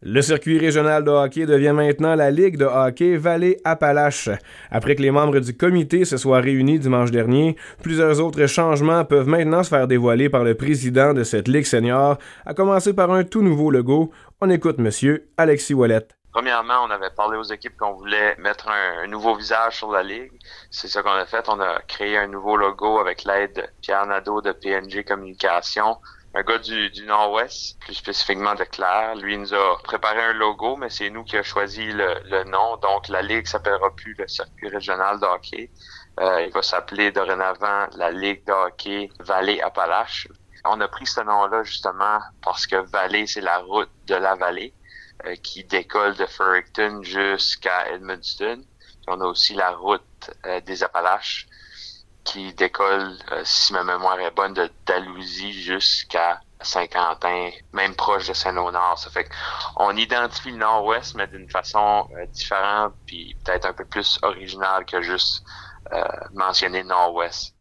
Le circuit régional de hockey devient maintenant la Ligue de hockey Vallée-Appalaches. Après que les membres du comité se soient réunis dimanche dernier, plusieurs autres changements peuvent maintenant se faire dévoiler par le président de cette Ligue senior, à commencer par un tout nouveau logo. On écoute monsieur Alexis Wallet. Premièrement, on avait parlé aux équipes qu'on voulait mettre un, nouveau visage sur la ligue. C'est ça qu'on a fait. On a créé un nouveau logo avec l'aide de Pierre Nadeau de PNG Communication, un gars du, du Nord-Ouest, plus spécifiquement de Claire. Lui nous a préparé un logo, mais c'est nous qui a choisi le, nom. Donc, la Ligue s'appellera plus le Circuit régional de hockey. Euh, il va s'appeler dorénavant la Ligue de hockey Vallée-Appalaches. On a pris ce nom-là justement parce que Vallée, c'est la route de la vallée euh, qui décolle de Fredericton jusqu'à Edmundston. on a aussi la route euh, des Appalaches qui décolle, euh, si ma mémoire est bonne, de Dalhousie jusqu'à Saint-Quentin, même proche de Saint-Léonard. Ça fait qu'on identifie le nord-ouest, mais d'une façon euh, différente, puis peut-être un peu plus originale que juste euh, mentionner nord-ouest.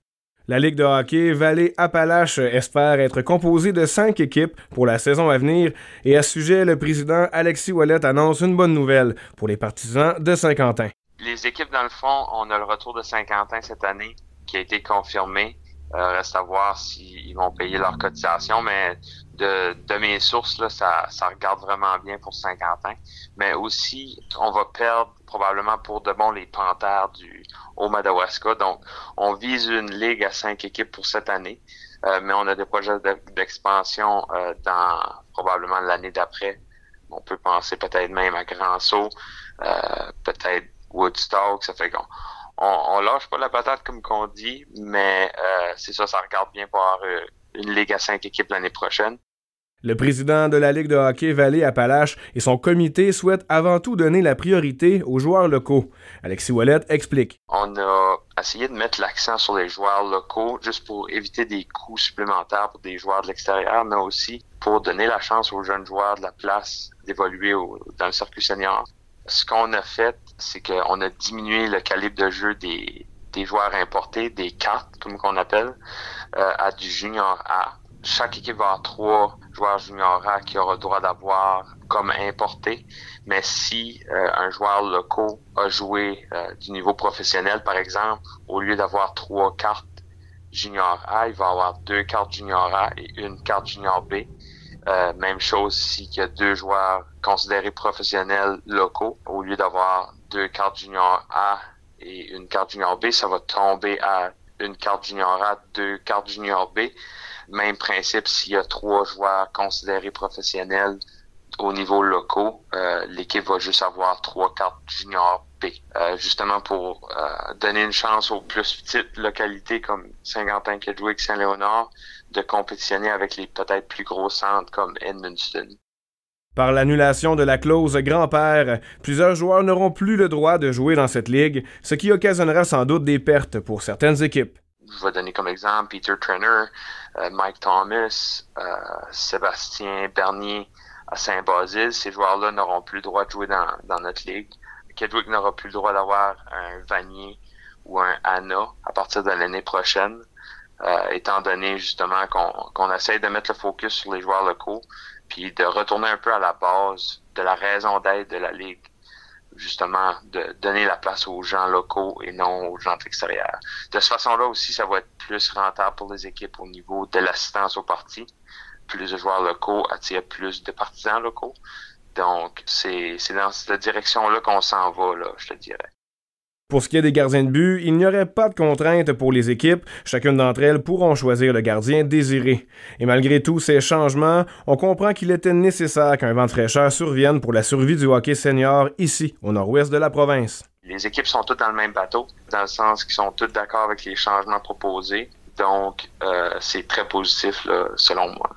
La Ligue de hockey Vallée-Appalaches espère être composée de cinq équipes pour la saison à venir et à ce sujet, le président Alexis Wallet annonce une bonne nouvelle pour les partisans de Saint-Quentin. Les équipes, dans le fond, on a le retour de Saint-Quentin cette année qui a été confirmé. Euh, reste à voir s'ils vont payer leur cotisation, mais de, de mes sources, là, ça, ça regarde vraiment bien pour Saint-Quentin. Mais aussi, on va perdre probablement pour de bon les Panthères du Madawaska. Donc, on vise une ligue à cinq équipes pour cette année, euh, mais on a des projets d'expansion euh, dans probablement l'année d'après. On peut penser peut-être même à Grand euh, peut-être Woodstock. Ça fait qu'on on, lâche pas la patate comme qu'on dit, mais euh, c'est ça, ça regarde bien pour avoir euh, une ligue à cinq équipes l'année prochaine. Le président de la Ligue de hockey Vallée-Appalaches et son comité souhaitent avant tout donner la priorité aux joueurs locaux. Alexis Wallet explique. On a essayé de mettre l'accent sur les joueurs locaux juste pour éviter des coûts supplémentaires pour des joueurs de l'extérieur, mais aussi pour donner la chance aux jeunes joueurs de la place d'évoluer dans le circuit senior. Ce qu'on a fait, c'est qu'on a diminué le calibre de jeu des, des joueurs importés, des cartes, comme qu'on appelle, euh, à du junior A. Chaque équipe va avoir trois joueurs junior A qui aura le droit d'avoir comme importé. Mais si euh, un joueur local a joué euh, du niveau professionnel, par exemple, au lieu d'avoir trois cartes junior A, il va avoir deux cartes junior A et une carte junior B. Euh, même chose si y a deux joueurs considérés professionnels locaux. Au lieu d'avoir deux cartes junior A et une carte junior B, ça va tomber à une carte junior A, deux cartes junior B. Même principe s'il y a trois joueurs considérés professionnels au niveau locaux, euh, l'équipe va juste avoir trois cartes junior B. Euh, justement pour donner une chance aux plus petites localités comme Saint-Quentin, Kedwick, Saint-Léonard de compétitionner avec les peut-être plus gros centres comme Edmundston. Par l'annulation de la clause grand-père, plusieurs joueurs n'auront plus le droit de jouer dans cette ligue, ce qui occasionnera sans doute des pertes pour certaines équipes. Je vais donner comme exemple Peter Trenner, euh, Mike Thomas, euh, Sébastien Bernier à Saint-Basile. Ces joueurs-là n'auront plus le droit de jouer dans, notre ligue. Kedwick n'aura plus le droit d'avoir un Vanier ou un Anna à partir de l'année prochaine. Euh, étant donné justement qu'on qu'on essaye de mettre le focus sur les joueurs locaux, puis de retourner un peu à la base de la raison d'être de la Ligue, justement de donner la place aux gens locaux et non aux gens de l'extérieur. De cette façon-là aussi, ça va être plus rentable pour les équipes au niveau de l'assistance au parti. Plus de joueurs locaux attirent plus de partisans locaux. Donc, c'est dans cette direction-là qu'on s'en va, là, je te dirais. Pour ce qui est des gardiens de but, il n'y aurait pas de contraintes pour les équipes. Chacune d'entre elles pourront choisir le gardien désiré. Et malgré tous ces changements, on comprend qu'il était nécessaire qu'un vent de fraîcheur survienne pour la survie du hockey senior ici, au nord-ouest de la province. Les équipes sont toutes dans le même bateau, dans le sens qu'ils sont toutes d'accord avec les changements proposés. Donc, euh, c'est très positif, selon moi.